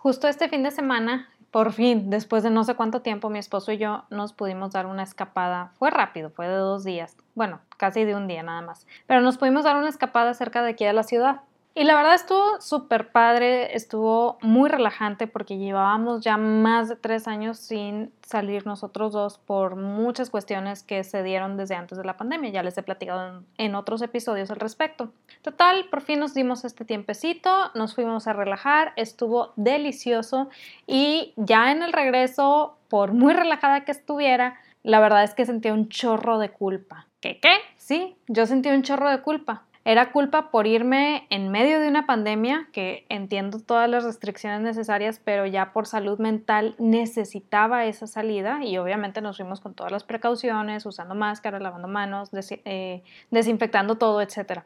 justo este fin de semana, por fin, después de no sé cuánto tiempo, mi esposo y yo nos pudimos dar una escapada. Fue rápido, fue de dos días. Bueno, casi de un día nada más. Pero nos pudimos dar una escapada cerca de aquí de la ciudad. Y la verdad estuvo súper padre, estuvo muy relajante porque llevábamos ya más de tres años sin salir nosotros dos por muchas cuestiones que se dieron desde antes de la pandemia. Ya les he platicado en, otros episodios al respecto. Total, por fin nos dimos este tiempecito, nos fuimos a relajar, estuvo delicioso y ya en el regreso, por muy relajada que estuviera, la verdad es que sentía un chorro de culpa. ¿Qué qué? Sí, yo sentí un chorro de culpa era culpa por irme en medio de una pandemia, que entiendo todas las restricciones necesarias, pero ya por salud mental necesitaba esa salida y obviamente nos fuimos con todas las precauciones, usando máscara, lavando manos, eh, desinfectando todo, etc.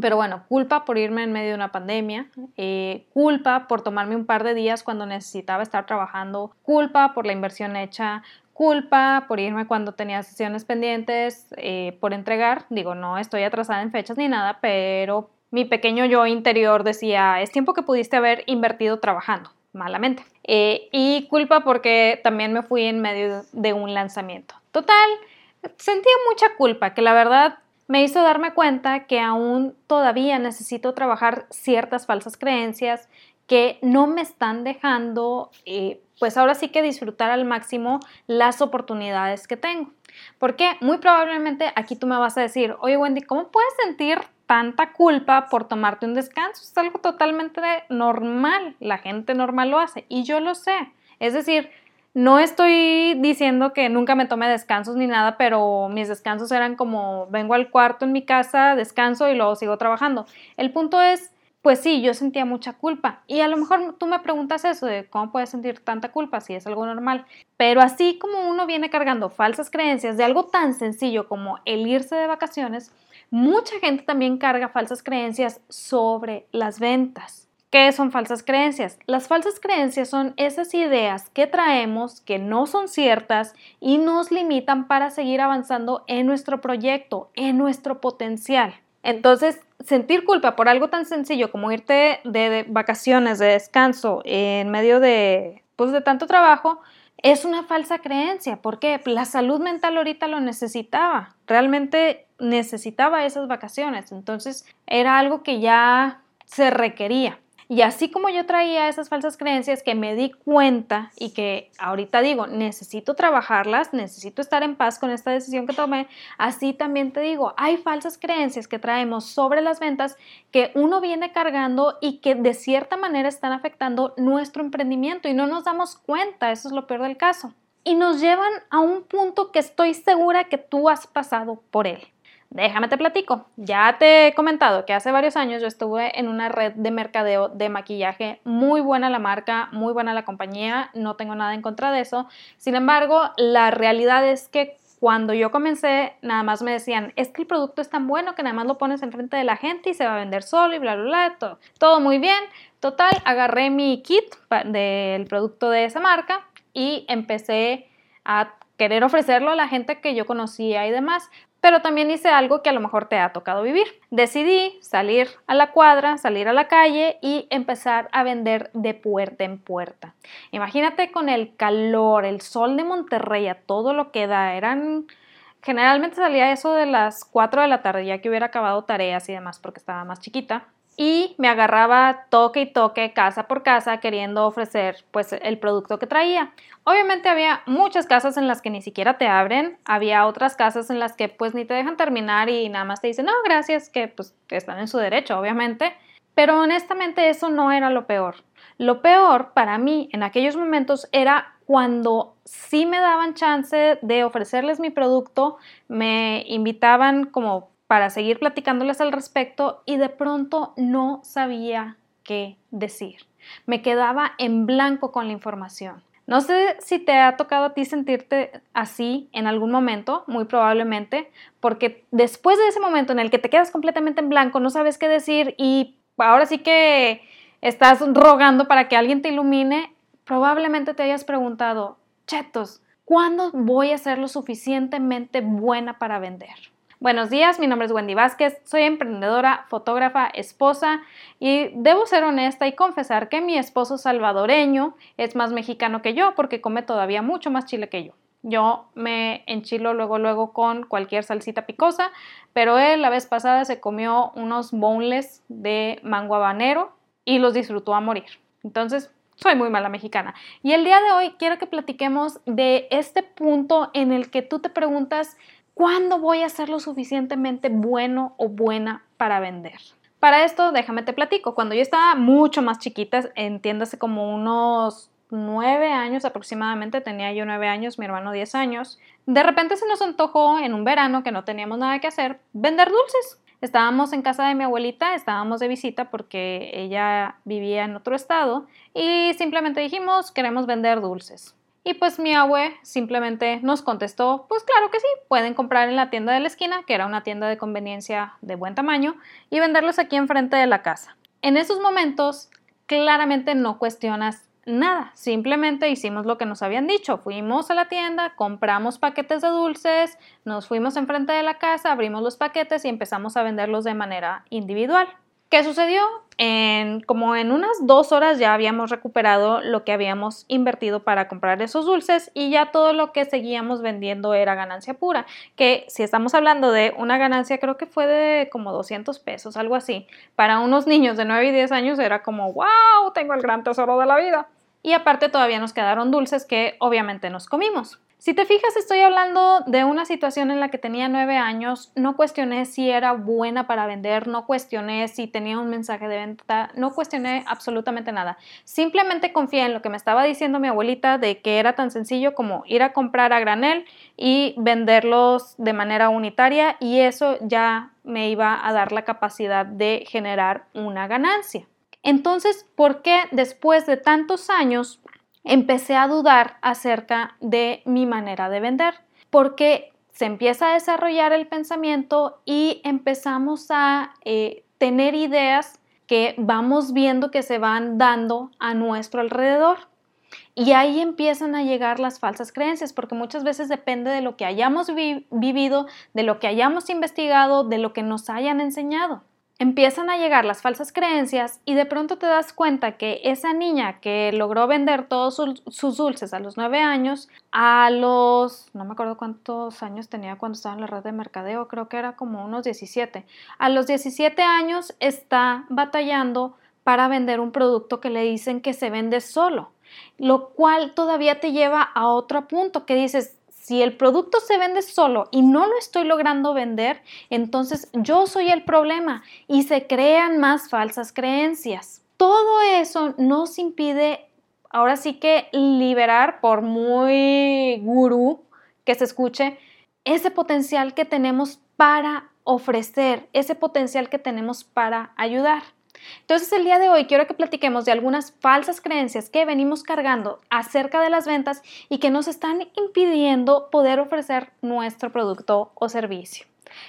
Pero bueno, culpa por irme en medio de una pandemia, eh, culpa por tomarme un par de días cuando necesitaba estar trabajando, culpa por la inversión hecha, culpa por irme cuando tenía sesiones pendientes eh, por entregar. Digo, no estoy atrasada en fechas ni nada, pero mi pequeño yo interior decía, es tiempo que pudiste haber invertido trabajando malamente. Eh, y culpa porque también me fui en medio de un lanzamiento. Total, sentía mucha culpa, que la verdad me hizo darme cuenta que aún todavía necesito trabajar ciertas falsas creencias que no me están dejando eh, pues ahora sí que disfrutar al máximo las oportunidades que tengo. Porque muy probablemente aquí tú me vas a decir, oye Wendy, ¿cómo puedes sentir tanta culpa por tomarte un descanso? Es algo totalmente normal, la gente normal lo hace y yo lo sé. Es decir, no estoy diciendo que nunca me tome descansos ni nada, pero mis descansos eran como vengo al cuarto en mi casa, descanso y luego sigo trabajando. El punto es pues sí, yo sentía mucha culpa. Y a lo mejor tú me preguntas eso de cómo puedes sentir tanta culpa si es algo normal. Pero así como uno viene cargando falsas creencias de algo tan sencillo como el irse de vacaciones, mucha gente también carga falsas creencias sobre las ventas. ¿Qué son falsas creencias? Las falsas creencias son esas ideas que traemos que no son ciertas y nos limitan para seguir avanzando en nuestro proyecto, en nuestro potencial. Entonces, sentir culpa por algo tan sencillo como irte de, vacaciones, de descanso, en medio de, pues, de tanto trabajo, es una falsa creencia. porque La salud mental ahorita lo necesitaba. Realmente necesitaba esas vacaciones. Entonces, era algo que ya se requería. Y así como yo traía esas falsas creencias que me di cuenta y que ahorita digo, necesito trabajarlas, necesito estar en paz con esta decisión que tomé, así también te digo, hay falsas creencias que traemos sobre las ventas que uno viene cargando y que de cierta manera están afectando nuestro emprendimiento y no nos damos cuenta, eso es lo peor del caso. Y nos llevan a un punto que estoy segura que tú has pasado por él. Déjame te platico. Ya te he comentado que hace varios años yo estuve en una red de mercadeo de maquillaje. Muy buena la marca, muy buena la compañía. No tengo nada en contra de eso. Sin embargo, la realidad es que cuando yo comencé, nada más me decían, es que el producto es tan bueno que nada más lo pones enfrente de la gente y se va a vender solo y bla, bla, bla, todo, todo muy bien. Total, agarré mi kit del producto de esa marca y empecé a querer ofrecerlo a la gente que yo conocía y demás, pero también hice algo que a lo mejor te ha tocado vivir. Decidí salir a la cuadra, salir a la calle y empezar a vender de puerta en puerta. Imagínate con el calor, el sol de Monterrey, a todo lo que da, eran... Generalmente salía eso de las 4 de la tarde, ya que hubiera acabado tareas y demás porque estaba más chiquita y me agarraba toque y toque casa por casa queriendo ofrecer pues el producto que traía. Obviamente había muchas casas en las que ni siquiera te abren, había otras casas en las que pues ni te dejan terminar y nada más te dicen no gracias que pues están en su derecho obviamente, pero honestamente eso no era lo peor. Lo peor para mí en aquellos momentos era cuando sí me daban chance de ofrecerles mi producto, me invitaban como para seguir platicándoles al respecto y de pronto no sabía qué decir. Me quedaba en blanco con la información. No sé si te ha tocado a ti sentirte así en algún momento, muy probablemente, porque después de ese momento en el que te quedas completamente en blanco, no sabes qué decir y ahora sí que estás rogando para que alguien te ilumine, probablemente te hayas preguntado, chetos, ¿cuándo voy a ser lo suficientemente buena para vender? Buenos días, mi nombre es Wendy Vázquez, soy emprendedora, fotógrafa, esposa y debo ser honesta y confesar que mi esposo salvadoreño es más mexicano que yo porque come todavía mucho más chile que yo. Yo me enchilo luego luego con cualquier salsita picosa, pero él la vez pasada se comió unos boneless de mango habanero y los disfrutó a morir. Entonces, soy muy mala mexicana. Y el día de hoy quiero que platiquemos de este punto en el que tú te preguntas, ¿cuándo voy a ser lo suficientemente bueno o buena para vender? Para esto, déjame te platico. Cuando yo estaba mucho más chiquita, entiéndase como unos nueve años aproximadamente, tenía yo nueve años, mi hermano diez años, de repente se nos antojó en un verano que no teníamos nada que hacer, vender dulces. Estábamos en casa de mi abuelita, estábamos de visita porque ella vivía en otro estado y simplemente dijimos queremos vender dulces. Y pues mi abue simplemente nos contestó, pues claro que sí, pueden comprar en la tienda de la esquina, que era una tienda de conveniencia de buen tamaño, y venderlos aquí enfrente de la casa. En esos momentos, claramente no cuestionas nada, simplemente hicimos lo que nos habían dicho, fuimos a la tienda, compramos paquetes de dulces, nos fuimos enfrente de la casa, abrimos los paquetes y empezamos a venderlos de manera individual. ¿Qué sucedió? En, como en unas dos horas ya habíamos recuperado lo que habíamos invertido para comprar esos dulces y ya todo lo que seguíamos vendiendo era ganancia pura, que si estamos hablando de una ganancia creo que fue de como 200 pesos, algo así. Para unos niños de 9 y 10 años era como, wow, tengo el gran tesoro de la vida y aparte todavía nos quedaron dulces que obviamente nos comimos. Si te fijas, estoy hablando de una situación en la que tenía nueve años, no cuestioné si era buena para vender, no cuestioné si tenía un mensaje de venta, no cuestioné absolutamente nada. Simplemente confié en lo que me estaba diciendo mi abuelita de que era tan sencillo como ir a comprar a granel y venderlos de manera unitaria y eso ya me iba a dar la capacidad de generar una ganancia. Entonces, ¿por qué después de tantos años empecé a dudar acerca de mi manera de vender? Porque se empieza a desarrollar el pensamiento y empezamos a eh, tener ideas que vamos viendo que se van dando a nuestro alrededor. Y ahí empiezan a llegar las falsas creencias, porque muchas veces depende de lo que hayamos vivido, de lo que hayamos investigado, de lo que nos hayan enseñado empiezan a llegar las falsas creencias y de pronto te das cuenta que esa niña que logró vender todos sus dulces a los nueve años, a los, no me acuerdo cuántos años tenía cuando estaba en la red de mercadeo, creo que era como unos 17, a los 17 años está batallando para vender un producto que le dicen que se vende solo, lo cual todavía te lleva a otro punto que dices, si el producto se vende solo y no lo estoy logrando vender, entonces yo soy el problema y se crean más falsas creencias. Todo eso nos impide, ahora sí que liberar, por muy gurú que se escuche, ese potencial que tenemos para ofrecer, ese potencial que tenemos para ayudar. Entonces el día de hoy quiero que platiquemos de algunas falsas creencias que venimos cargando acerca de las ventas y que nos están impidiendo poder ofrecer nuestro producto o servicio.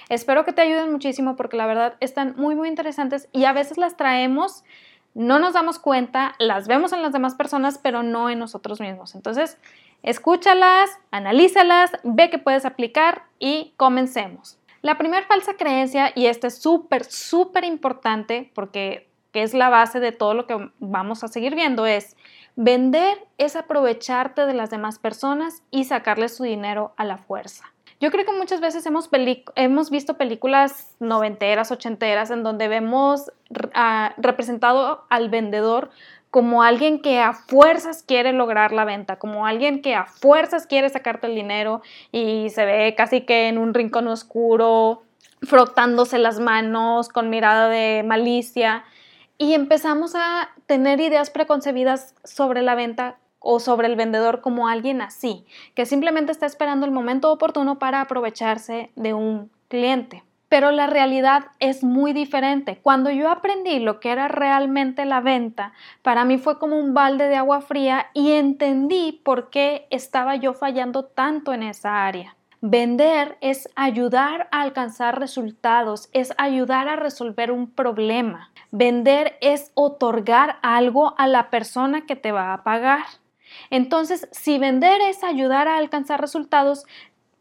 Espero que te ayuden muchísimo porque la verdad están muy muy interesantes y a veces las traemos, no nos damos cuenta, las vemos en las demás personas, pero no en nosotros mismos. Entonces, escúchalas, analízalas, ve que puedes aplicar y comencemos. La primera falsa creencia, y esta es súper, súper importante porque es la base de todo lo que vamos a seguir viendo, es vender es aprovecharte de las demás personas y sacarle su dinero a la fuerza. Yo creo que muchas veces hemos, hemos visto películas noventeras, ochenteras, en donde vemos ah, representado al vendedor como alguien que a fuerzas quiere lograr la venta, como alguien que a fuerzas quiere sacarte el dinero y se ve casi que en un rincón oscuro, frotándose las manos con mirada de malicia y empezamos a tener ideas preconcebidas sobre la venta o sobre el vendedor como alguien así, que simplemente está esperando el momento oportuno para aprovecharse de un cliente pero la realidad es muy diferente. Cuando yo aprendí lo que era realmente la venta, para mí fue como un balde de agua fría y entendí por qué estaba yo fallando tanto en esa área. Vender es ayudar a alcanzar resultados, es ayudar a resolver un problema. Vender es otorgar algo a la persona que te va a pagar. Entonces, si vender es ayudar a alcanzar resultados,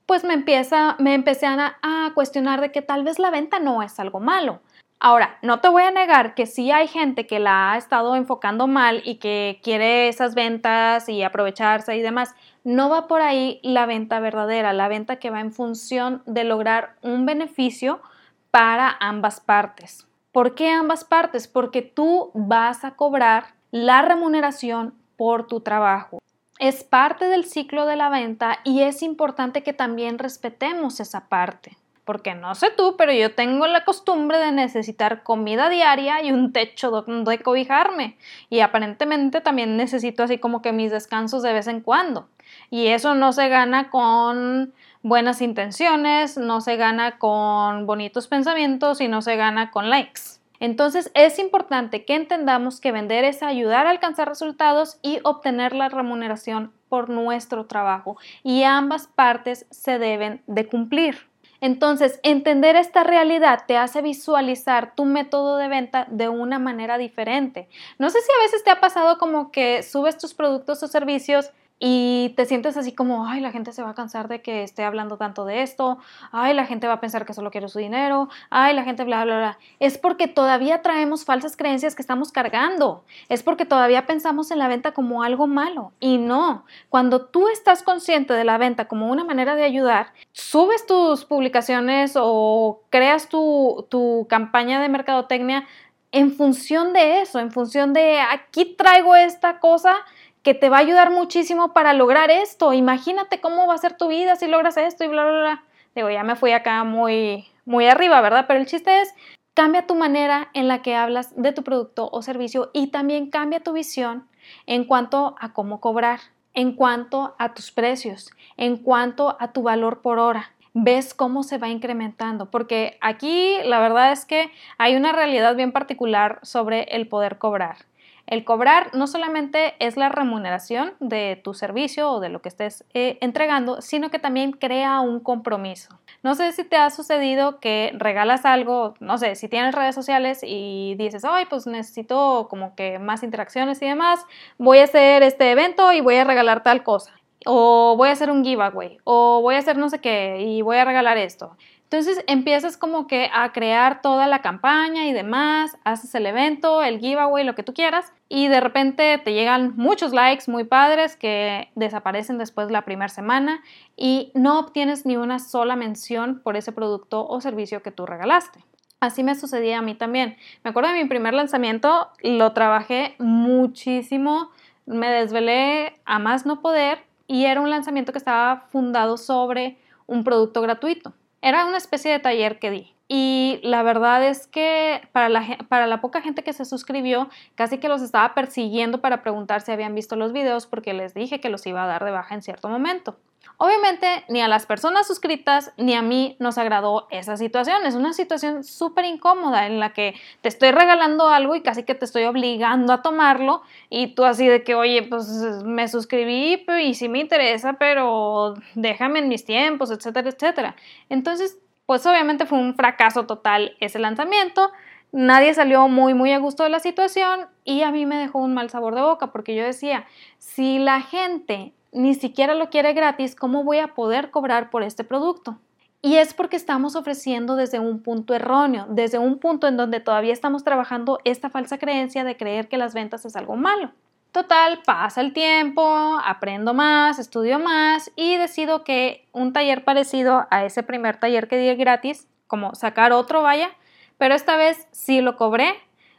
pues me, empieza, me empecé a, a cuestionar de que tal vez la venta no es algo malo. Ahora, no te voy a negar que sí hay gente que la ha estado enfocando mal y que quiere esas ventas y aprovecharse y demás. No va por ahí la venta verdadera, la venta que va en función de lograr un beneficio para ambas partes. ¿Por qué ambas partes? Porque tú vas a cobrar la remuneración por tu trabajo. Es parte del ciclo de la venta y es importante que también respetemos esa parte porque no sé tú, pero yo tengo la costumbre de necesitar comida diaria y un techo donde cobijarme. Y aparentemente también necesito así como que mis descansos de vez en cuando. Y eso no se gana con buenas intenciones, no se gana con bonitos pensamientos y no se gana con likes. Entonces es importante que entendamos que vender es ayudar a alcanzar resultados y obtener la remuneración por nuestro trabajo y ambas partes se deben de cumplir. Entonces, entender esta realidad te hace visualizar tu método de venta de una manera diferente. No sé si a veces te ha pasado como que subes tus productos o servicios y te sientes así como, ay, la gente se va a cansar de que esté hablando tanto de esto, ay, la gente va a pensar que solo quiero su dinero, ay, la gente bla, bla, bla. Es porque todavía traemos falsas creencias que estamos cargando, es porque todavía pensamos en la venta como algo malo y no, cuando tú estás consciente de la venta como una manera de ayudar, subes tus publicaciones o creas tu, tu campaña de mercadotecnia en función de eso, en función de aquí traigo esta cosa que te va a ayudar muchísimo para lograr esto. Imagínate cómo va a ser tu vida si logras esto y bla, bla, bla. Digo, ya me fui acá muy, muy arriba, ¿verdad? Pero el chiste es, cambia tu manera en la que hablas de tu producto o servicio y también cambia tu visión en cuanto a cómo cobrar, en cuanto a tus precios, en cuanto a tu valor por hora. Ves cómo se va incrementando, porque aquí la verdad es que hay una realidad bien particular sobre el poder cobrar. El cobrar no solamente es la remuneración de tu servicio o de lo que estés eh, entregando, sino que también crea un compromiso. No sé si te ha sucedido que regalas algo, no sé, si tienes redes sociales y dices, ay, pues necesito como que más interacciones y demás, voy a hacer este evento y voy a regalar tal cosa. O voy a hacer un giveaway, o voy a hacer no sé qué y voy a regalar esto. Entonces empiezas como que a crear toda la campaña y demás, haces el evento, el giveaway, lo que tú quieras, y de repente te llegan muchos likes muy padres que desaparecen después de la primera semana y no obtienes ni una sola mención por ese producto o servicio que tú regalaste. Así me sucedía a mí también. Me acuerdo de mi primer lanzamiento, lo trabajé muchísimo, me desvelé a más no poder y era un lanzamiento que estaba fundado sobre un producto gratuito. Era una especie de taller que di. Y la verdad es que para la, para la poca gente que se suscribió, casi que los estaba persiguiendo para preguntar si habían visto los videos porque les dije que los iba a dar de baja en cierto momento. Obviamente, ni a las personas suscritas ni a mí nos agradó esa situación. Es una situación súper incómoda en la que te estoy regalando algo y casi que te estoy obligando a tomarlo y tú así de que, oye, pues me suscribí y sí me interesa, pero déjame en mis tiempos, etcétera, etcétera. Entonces, pues obviamente fue un fracaso total ese lanzamiento. Nadie salió muy, muy a gusto de la situación y a mí me dejó un mal sabor de boca porque yo decía, si la gente ni siquiera lo quiere gratis, ¿cómo voy a poder cobrar por este producto? Y es porque estamos ofreciendo desde un punto erróneo, desde un punto en donde todavía estamos trabajando esta falsa creencia de creer que las ventas es algo malo. Total, pasa el tiempo, aprendo más, estudio más y decido que un taller parecido a ese primer taller que di gratis, como sacar otro, vaya, pero esta vez sí lo cobré,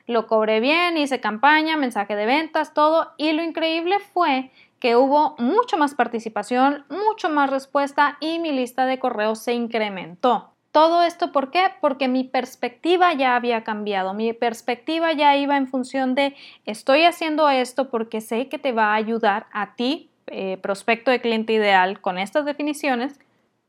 lo cobré bien, hice campaña, mensaje de ventas, todo, y lo increíble fue que hubo mucho más participación, mucho más respuesta y mi lista de correos se incrementó. Todo esto, ¿por qué? Porque mi perspectiva ya había cambiado. Mi perspectiva ya iba en función de estoy haciendo esto porque sé que te va a ayudar a ti, eh, prospecto de cliente ideal, con estas definiciones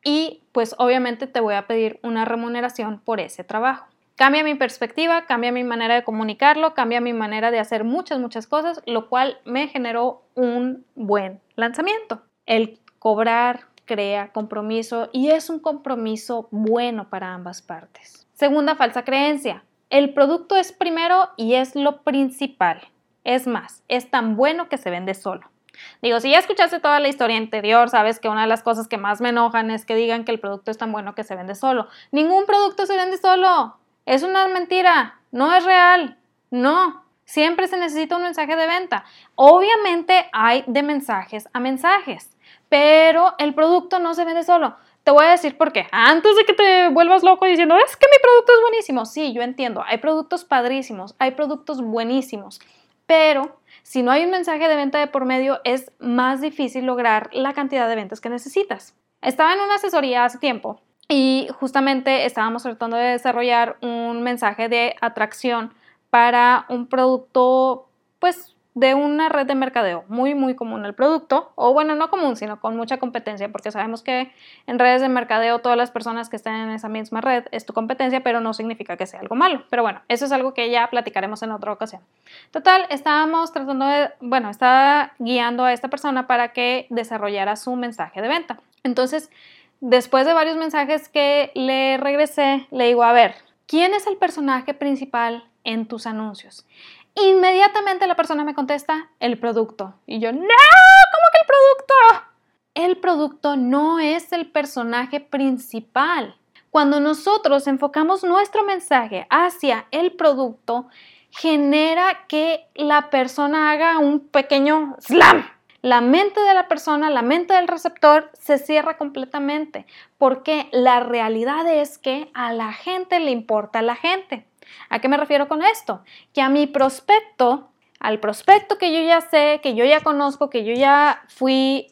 y pues obviamente te voy a pedir una remuneración por ese trabajo. Cambia mi perspectiva, cambia mi manera de comunicarlo, cambia mi manera de hacer muchas, muchas cosas, lo cual me generó un buen lanzamiento. El cobrar crea compromiso y es un compromiso bueno para ambas partes. Segunda falsa creencia. El producto es primero y es lo principal. Es más, es tan bueno que se vende solo. Digo, si ya escuchaste toda la historia anterior, sabes que una de las cosas que más me enojan es que digan que el producto es tan bueno que se vende solo. Ningún producto se vende solo. Es una mentira. No es real. No. Siempre se necesita un mensaje de venta. Obviamente hay de mensajes a mensajes, pero el producto no se vende solo. Te voy a decir por qué. Antes de que te vuelvas loco diciendo, es que mi producto es buenísimo. Sí, yo entiendo. Hay productos padrísimos, hay productos buenísimos, pero si no hay un mensaje de venta de por medio, es más difícil lograr la cantidad de ventas que necesitas. Estaba en una asesoría hace tiempo y justamente estábamos tratando de desarrollar un mensaje de atracción para un producto, pues de una red de mercadeo muy muy común el producto, o bueno, no común, sino con mucha competencia, porque sabemos que en redes de mercadeo todas las personas que estén en esa misma red es tu competencia, pero no significa que sea algo malo. Pero bueno, eso es algo que ya platicaremos en otra ocasión. Total, estábamos tratando de, bueno, estaba guiando a esta persona para que desarrollara su mensaje de venta. Entonces, después de varios mensajes que le regresé, le digo, a ver, ¿quién es el personaje principal en tus anuncios? Inmediatamente la persona me contesta el producto. Y yo, no, ¿cómo que el producto? El producto no es el personaje principal. Cuando nosotros enfocamos nuestro mensaje hacia el producto, genera que la persona haga un pequeño slam. La mente de la persona, la mente del receptor se cierra completamente porque la realidad es que a la gente le importa la gente. ¿A qué me refiero con esto? Que a mi prospecto, al prospecto que yo ya sé, que yo ya conozco, que yo ya fui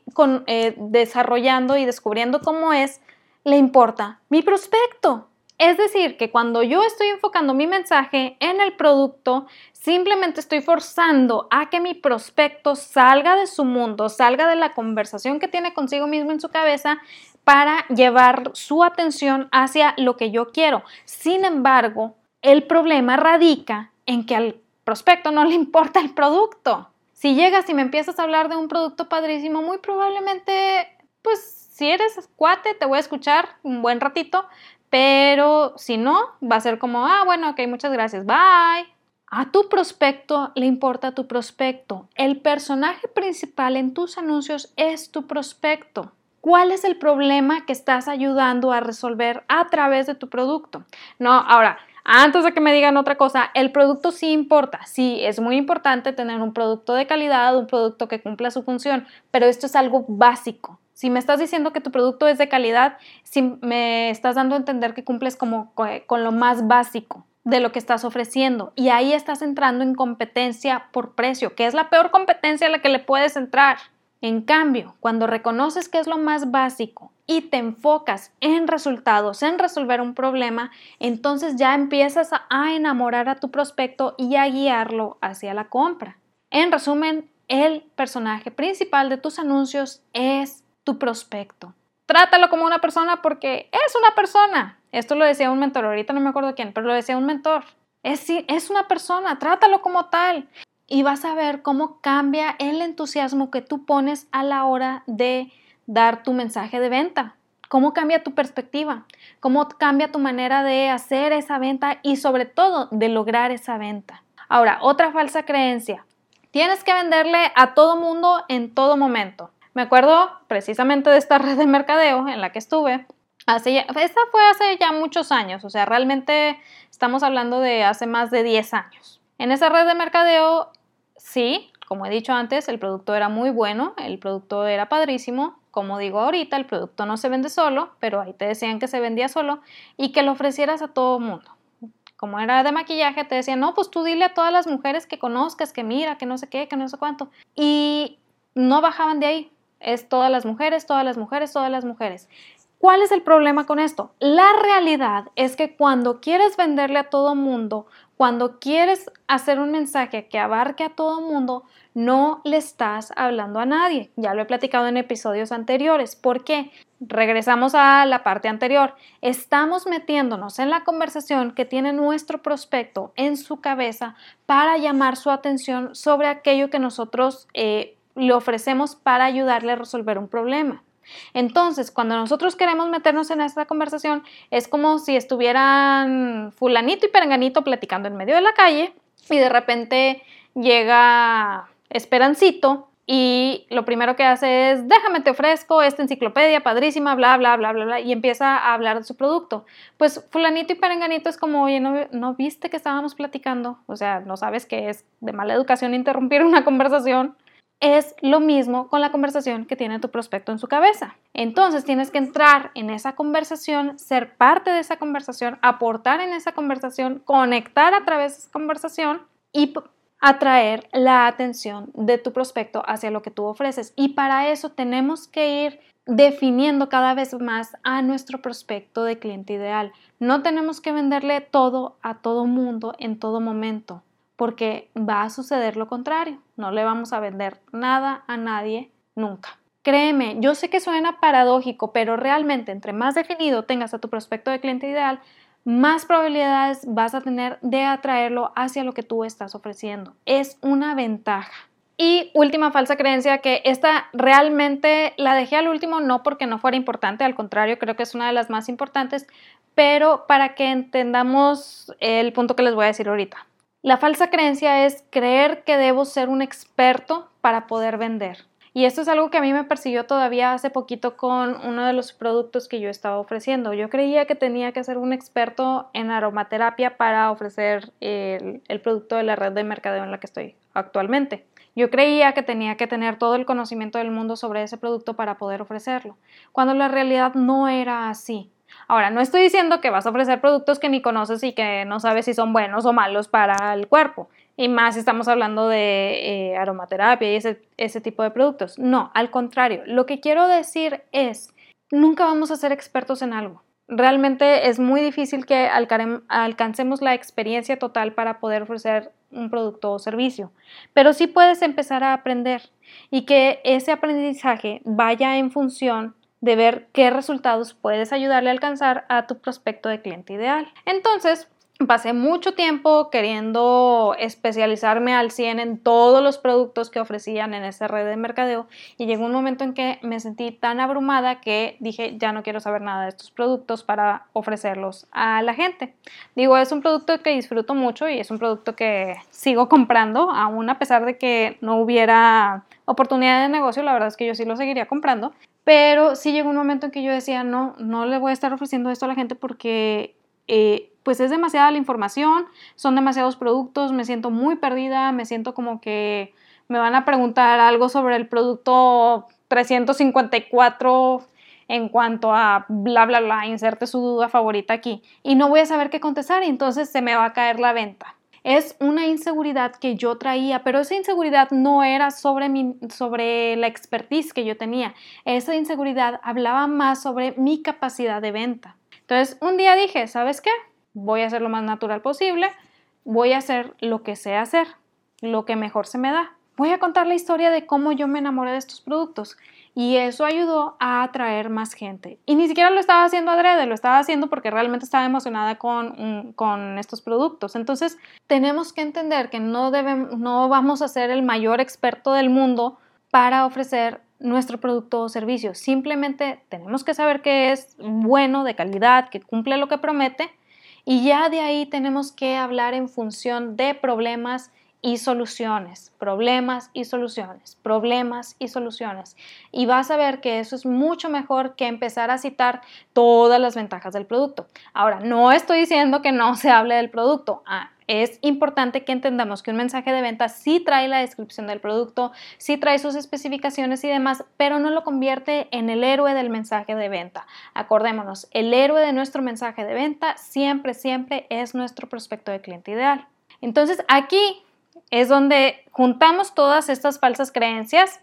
eh, desarrollando y descubriendo cómo es, le importa mi prospecto. Es decir, que cuando yo estoy enfocando mi mensaje en el producto, simplemente estoy forzando a que mi prospecto salga de su mundo, salga de la conversación que tiene consigo mismo en su cabeza para llevar su atención hacia lo que yo quiero. Sin embargo, el problema radica en que al prospecto no le importa el producto. Si llegas y me empiezas a hablar de un producto padrísimo, muy probablemente, pues si eres cuate, te voy a escuchar un buen ratito, pero si no, va a ser como, ah, bueno, ok, muchas gracias, bye. A tu prospecto le importa tu prospecto. El personaje principal en tus anuncios es tu prospecto. ¿Cuál es el problema que estás ayudando a resolver a través de tu producto? No, ahora, antes de que me digan otra cosa, el producto sí importa. Sí, es muy importante tener un producto de calidad, un producto que cumpla su función, pero esto es algo básico. Si me estás diciendo que tu producto es de calidad, si me estás dando a entender que cumples como con lo más básico de lo que estás ofreciendo y ahí estás entrando en competencia por precio, que es la peor competencia a la que le puedes entrar. En cambio, cuando reconoces que es lo más básico y te enfocas en resultados, en resolver un problema, entonces ya empiezas a enamorar a tu prospecto y a guiarlo hacia la compra. En resumen, el personaje principal de tus anuncios es tu prospecto. Trátalo como una persona porque es una persona. Esto lo decía un mentor, ahorita no me acuerdo quién, pero lo decía un mentor. Es, es una persona, trátalo como tal y vas a ver cómo cambia el entusiasmo que tú pones a la hora de dar tu mensaje de venta. Cómo cambia tu perspectiva, cómo cambia tu manera de hacer esa venta y sobre todo de lograr esa venta. Ahora, otra falsa creencia. Tienes que venderle a todo mundo en todo momento. Me acuerdo precisamente de esta red de mercadeo en la que estuve. Hace esta fue hace ya muchos años, o sea, realmente estamos hablando de hace más de 10 años. En esa red de mercadeo Sí, como he dicho antes, el producto era muy bueno, el producto era padrísimo. Como digo ahorita, el producto no se vende solo, pero ahí te decían que se vendía solo y que lo ofrecieras a todo mundo. Como era de maquillaje, te decían, no, pues tú dile a todas las mujeres que conozcas, que mira, que no sé qué, que no sé cuánto. Y no bajaban de ahí. Es todas las mujeres, todas las mujeres, todas las mujeres. ¿Cuál es el problema con esto? La realidad es que cuando quieres venderle a todo mundo cuando quieres hacer un mensaje que abarque a todo mundo, no le estás hablando a nadie. Ya lo he platicado en episodios anteriores. ¿Por qué? Regresamos a la parte anterior. Estamos metiéndonos en la conversación que tiene nuestro prospecto en su cabeza para llamar su atención sobre aquello que nosotros eh, le ofrecemos para ayudarle a resolver un problema. Entonces, cuando nosotros queremos meternos en esta conversación, es como si estuvieran fulanito y perenganito platicando en medio de la calle y de repente llega Esperancito y lo primero que hace es, déjame te ofrezco esta enciclopedia padrísima, bla, bla, bla, bla, bla, y empieza a hablar de su producto. Pues fulanito y perenganito es como, oye, ¿no, ¿no viste que estábamos platicando? O sea, no sabes que es de mala educación interrumpir una conversación. Es lo mismo con la conversación que tiene tu prospecto en su cabeza. Entonces tienes que entrar en esa conversación, ser parte de esa conversación, aportar en esa conversación, conectar a través de esa conversación y atraer la atención de tu prospecto hacia lo que tú ofreces. Y para eso tenemos que ir definiendo cada vez más a nuestro prospecto de cliente ideal. No tenemos que venderle todo a todo mundo en todo momento, porque va a suceder lo contrario. No le vamos a vender nada a nadie nunca. Créeme, yo sé que suena paradójico, pero realmente entre más definido tengas a tu prospecto de cliente ideal, más probabilidades vas a tener de atraerlo hacia lo que tú estás ofreciendo. Es una ventaja. Y última falsa creencia que esta realmente la dejé al último no porque no fuera importante, al contrario, creo que es una de las más importantes, pero para que entendamos el punto que les voy a decir ahorita. La falsa creencia es creer que debo ser un experto para poder vender. Y esto es algo que a mí me persiguió todavía hace poquito con uno de los productos que yo estaba ofreciendo. Yo creía que tenía que ser un experto en aromaterapia para ofrecer el, producto de la red de mercadeo en la que estoy actualmente. Yo creía que tenía que tener todo el conocimiento del mundo sobre ese producto para poder ofrecerlo, cuando la realidad no era así. Ahora, no estoy diciendo que vas a ofrecer productos que ni conoces y que no sabes si son buenos o malos para el cuerpo y más si estamos hablando de eh, aromaterapia y ese, ese tipo de productos. No, al contrario, lo que quiero decir es, nunca vamos a ser expertos en algo. Realmente es muy difícil que alcancemos la experiencia total para poder ofrecer un producto o servicio, pero sí puedes empezar a aprender y que ese aprendizaje vaya en función de ver qué resultados puedes ayudarle a alcanzar a tu prospecto de cliente ideal. Entonces, pasé mucho tiempo queriendo especializarme al 100 en todos los productos que ofrecían en esa red de mercadeo y llegó un momento en que me sentí tan abrumada que dije ya no quiero saber nada de estos productos para ofrecerlos a la gente. Digo, es un producto que disfruto mucho y es un producto que sigo comprando aún a pesar de que no hubiera oportunidad de negocio, la verdad es que yo sí lo seguiría comprando. Pero sí llegó un momento en que yo decía, no, no le voy a estar ofreciendo esto a la gente porque eh, pues es demasiada la información, son demasiados productos, me siento muy perdida, me siento como que me van a preguntar algo sobre el producto 354 en cuanto a bla, bla, bla, inserte su duda favorita aquí y no voy a saber qué contestar y entonces se me va a caer la venta. Es una inseguridad que yo traía, pero esa inseguridad no era sobre, mi, sobre la expertise que yo tenía. Esa inseguridad hablaba más sobre mi capacidad de venta. Entonces, un día dije, ¿sabes qué? Voy a hacer lo más natural posible, voy a hacer lo que sé hacer, lo que mejor se me da. Voy a contar la historia de cómo yo me enamoré de estos productos y eso ayudó a atraer más gente. Y ni siquiera lo estaba haciendo adrede, lo estaba haciendo porque realmente estaba emocionada con, con estos productos. Entonces, tenemos que entender que no, debemos, no vamos a ser el mayor experto del mundo para ofrecer nuestro producto o servicio. Simplemente tenemos que saber que es bueno, de calidad, que cumple lo que promete y ya de ahí tenemos que hablar en función de problemas y soluciones, problemas y soluciones, problemas y soluciones. Y vas a ver que eso es mucho mejor que empezar a citar todas las ventajas del producto. Ahora, no estoy diciendo que no se hable del producto. Ah, es importante que entendamos que un mensaje de venta sí trae la descripción del producto, sí trae sus especificaciones y demás, pero no lo convierte en el héroe del mensaje de venta. Acordémonos, el héroe de nuestro mensaje de venta siempre, siempre es nuestro prospecto de cliente ideal. Entonces aquí es donde juntamos todas estas falsas creencias.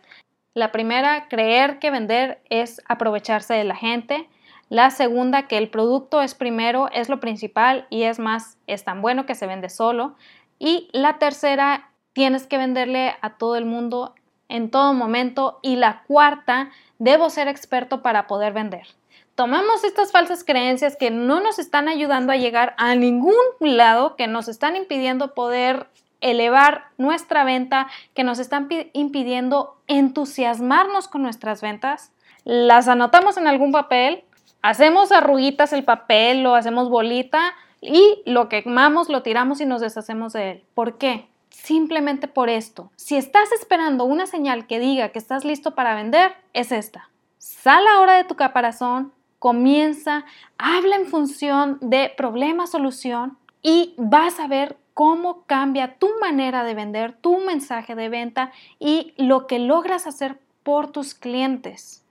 La primera, creer que vender es aprovecharse de la gente. La segunda, que el producto es primero, es lo principal y es más, es tan bueno que se vende solo. Y la tercera, tienes que venderle a todo el mundo en todo momento. Y la cuarta, debo ser experto para poder vender. Tomamos estas falsas creencias que no nos están ayudando a llegar a ningún lado, que nos están impidiendo poder elevar nuestra venta, que nos están impidiendo entusiasmarnos con nuestras ventas. Las anotamos en algún papel Hacemos arruguitas el papel, lo hacemos bolita y lo quemamos, lo tiramos y nos deshacemos de él. ¿Por qué? simplemente por esto. Si estás esperando una señal que diga que estás listo para vender, es esta. Sal ahora de tu caparazón, comienza, habla en función de problema-solución y vas a ver cómo cambia tu manera de vender, tu mensaje de venta y lo que logras hacer por tus clientes.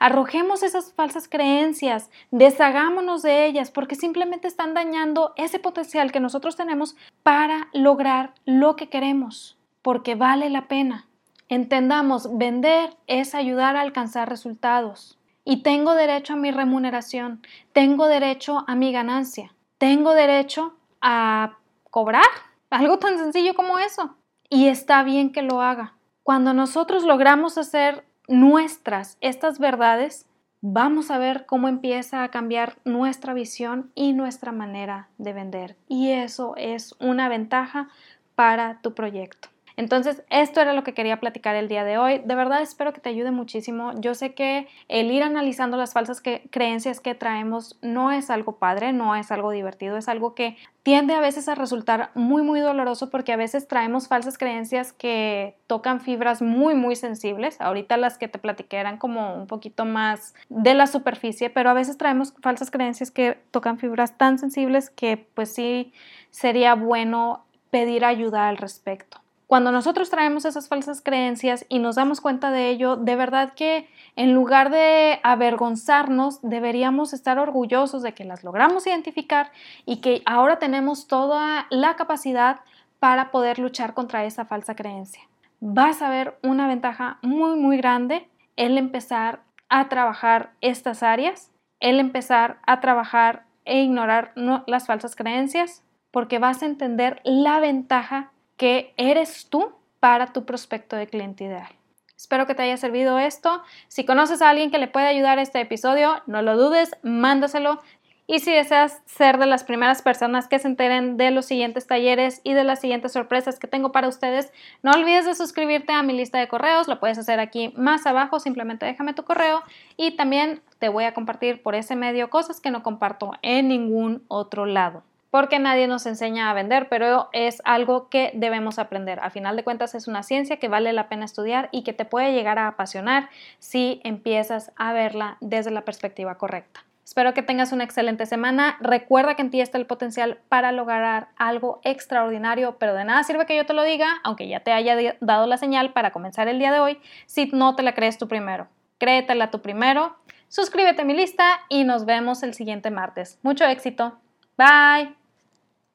Arrojemos esas falsas creencias, deshagámonos de ellas porque simplemente están dañando ese potencial que nosotros tenemos para lograr lo que queremos, porque vale la pena. Entendamos, vender es ayudar a alcanzar resultados. Y tengo derecho a mi remuneración, tengo derecho a mi ganancia, tengo derecho a cobrar, algo tan sencillo como eso. Y está bien que lo haga. Cuando nosotros logramos hacer nuestras estas verdades, vamos a ver cómo empieza a cambiar nuestra visión y nuestra manera de vender. Y eso es una ventaja para tu proyecto. Entonces, esto era lo que quería platicar el día de hoy. De verdad espero que te ayude muchísimo. Yo sé que el ir analizando las falsas creencias que traemos no es algo padre, no es algo divertido, es algo que tiende a veces a resultar muy, muy doloroso porque a veces traemos falsas creencias que tocan fibras muy, muy sensibles. Ahorita las que te platiqué eran como un poquito más de la superficie, pero a veces traemos falsas creencias que tocan fibras tan sensibles que pues sí sería bueno pedir ayuda al respecto. Cuando nosotros traemos esas falsas creencias y nos damos cuenta de ello, de verdad que en lugar de avergonzarnos, deberíamos estar orgullosos de que las logramos identificar y que ahora tenemos toda la capacidad para poder luchar contra esa falsa creencia. Vas a ver una ventaja muy, muy grande el empezar a trabajar estas áreas, el empezar a trabajar e ignorar las falsas creencias, porque vas a entender la ventaja que eres tú para tu prospecto de cliente ideal. Espero que te haya servido esto. Si conoces a alguien que le puede ayudar a este episodio, no lo dudes, mándaselo. Y si deseas ser de las primeras personas que se enteren de los siguientes talleres y de las siguientes sorpresas que tengo para ustedes, no olvides de suscribirte a mi lista de correos. Lo puedes hacer aquí más abajo, simplemente déjame tu correo y también te voy a compartir por ese medio cosas que no comparto en ningún otro lado porque nadie nos enseña a vender, pero es algo que debemos aprender. A final de cuentas es una ciencia que vale la pena estudiar y que te puede llegar a apasionar si empiezas a verla desde la perspectiva correcta. Espero que tengas una excelente semana. Recuerda que en ti está el potencial para lograr algo extraordinario, pero de nada sirve que yo te lo diga, aunque ya te haya dado la señal para comenzar el día de hoy, si no te la crees tú primero. Créetela tú primero. Suscríbete a mi lista y nos vemos el siguiente martes. Mucho éxito. Bye.